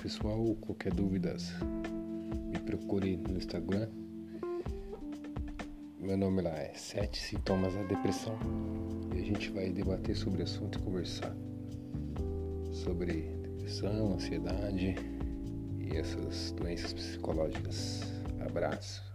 pessoal. Qualquer dúvida, me procure no Instagram. Meu nome lá é Sete Sintomas da Depressão. E a gente vai debater sobre o assunto e conversar sobre depressão, ansiedade e essas doenças psicológicas. Abraço.